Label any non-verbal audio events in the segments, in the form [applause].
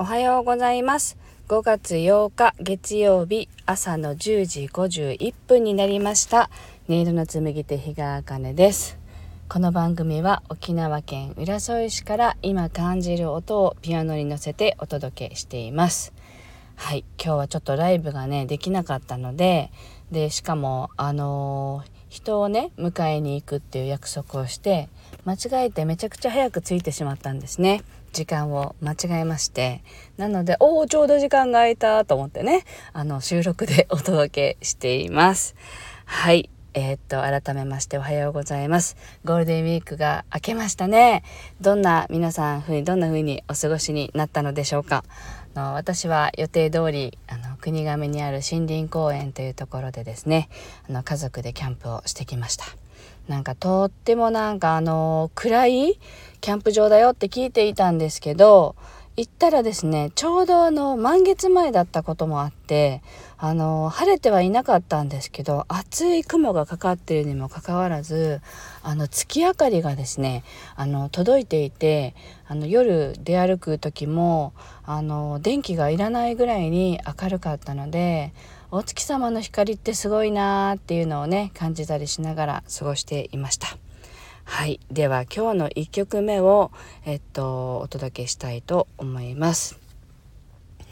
おはようございます。5月8日月曜日朝の10時51分になりました。音色の紡手日川茜です。この番組は沖縄県浦添市から今感じる音をピアノに乗せてお届けしています。はい今日はちょっとライブがねできなかったのででしかもあのー人をね迎えに行くっていう約束をして間違えてめちゃくちゃ早く着いてしまったんですね。時間を間違えましてなのでおおちょうど時間が空いたと思ってねあの収録で [laughs] お届けしています。はい。えー、っと改めましておはようございます。ゴールデンウィークが明けましたね。どんな皆さんふうにどんな風にお過ごしになったのでしょうか。の私は予定通りあの国亀にある森林公園というところでですねあの家族でキャンプをしてきました。なんかとってもなんかあの暗いキャンプ場だよって聞いていたんですけど行ったらですねちょうどあの満月前だったこともあってあの晴れてはいなかったんですけど厚い雲がかかっているにもかかわらずあの月明かりがですねあの届いていてあの夜出歩く時もあの電気がいらないぐらいに明るかったのでお月様の光ってすごいなーっていうのをね感じたりしながら過ごしていました。はい。では今日の1曲目を、えっと、お届けしたいと思います。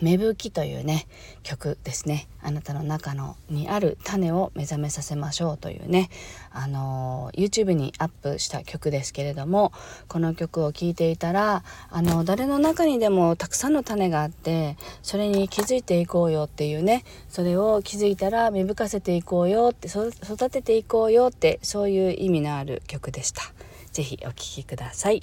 芽吹きというね曲ですねあなたの中のにある種を目覚めさせましょうというねあの YouTube にアップした曲ですけれどもこの曲を聴いていたらあの誰の中にでもたくさんの種があってそれに気づいていこうよっていうねそれを気づいたら芽吹かせていこうよって育てていこうよってそういう意味のある曲でした。是非お聴きくださ。い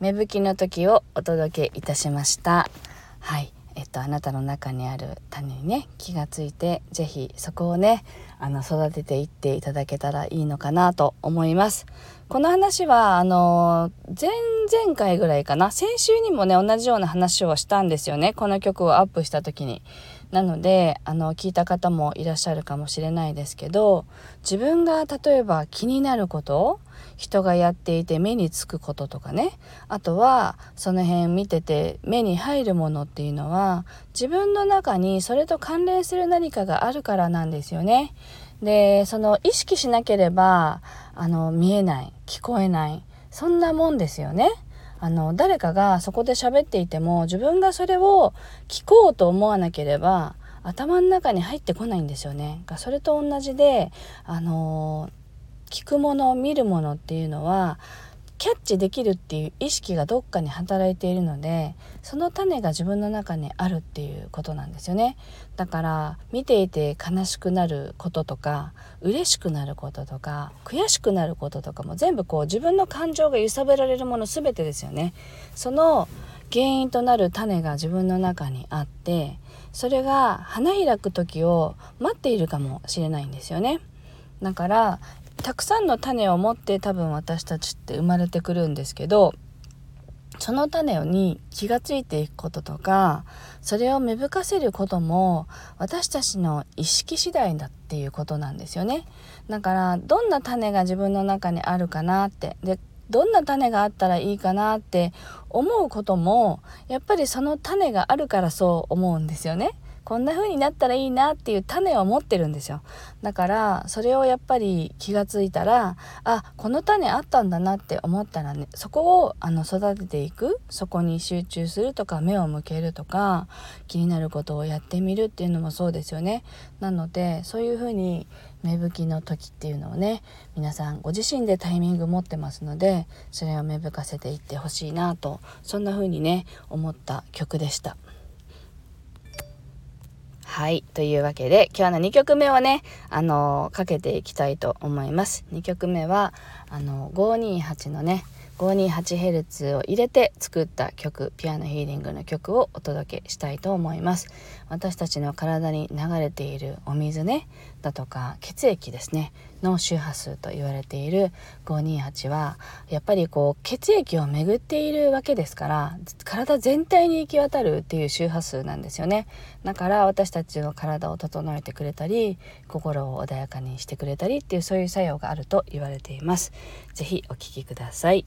芽吹きの時をお届けいたしました。はい。えっとあなたの中にある種にね気がついて是非そこをねあの育てていっていただけたらいいのかなと思います。この話はあの前々回ぐらいかな。先週にもね同じような話をしたんですよね。この曲をアップした時に。なのであの聞いた方もいらっしゃるかもしれないですけど自分が例えば気になること人がやっていて目につくこととかねあとはその辺見てて目に入るものっていうのは自分の中にそれと関連する何かがあるからなんですよね。でその意識しなければあの見えない聞こえないそんなもんですよね。あの誰かがそこで喋っていても自分がそれを聞こうと思わなければ頭の中に入ってこないんですよね。それと同じであの聞くもの見るものっていうのはキャッチできるっていう意識がどっかに働いているのでその種が自分の中にあるっていうことなんですよね。だから見ていて悲しくなることとか嬉しくなることとか悔しくなることとかも全部こう自分の感情が揺さぶられるもの全てですよね。その原因となる種が自分の中にあってそれが花開く時を待っているかもしれないんですよね。だからたくさんの種を持って多分私たちって生まれてくるんですけどその種に気がついていくこととかそれを芽吹かせることも私たちの意識次第だっていうことなんですよねだからどんな種が自分の中にあるかなってでどんな種があったらいいかなって思うこともやっぱりその種があるからそう思うんですよね。こんな風になったらいいなっていう種を持ってるんですよ。だからそれをやっぱり気がついたらあこの種あったんだなって思ったらねそこをあの育てていく。そこに集中するとか目を向けるとか気になることをやってみるっていうのもそうですよね。なのでそういう風に芽吹きの時っていうのをね皆さんご自身でタイミング持ってますのでそれを芽吹かせていってほしいなとそんな風にね思った曲でした。はい。というわけで、今日の2曲目をね、あのー、かけていきたいと思います。2曲目は、あのー、528のね、528Hz を入れて作った曲ピアノヒーリングの曲をお届けしたいと思います私たちの体に流れているお水ねだとか血液ですねの周波数と言われている528はやっぱりこう血液を巡っているわけですから体全体に行き渡るっていう周波数なんですよね。だから私たちの体を整えてくれたり心を穏やかにしてくれたりっていうそういう作用があると言われています。是非お聴きくださいはい。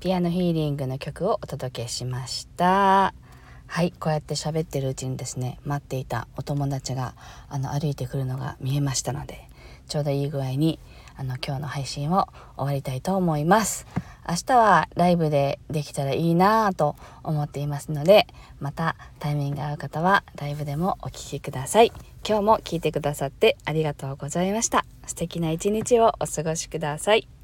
ピアノヒーリングの曲をお届けしました。はいこうやって喋ってるうちにですね待っていたお友達があの歩いてくるのが見えましたのでちょうどいい具合にあの今日の配信を終わりたいと思います。明日はライブでできたらいいなぁと思っていますのでまたタイミングが合う方はライブでもお聴きください。今日も聞いてくださってありがとうございました。素敵な一日をお過ごしください。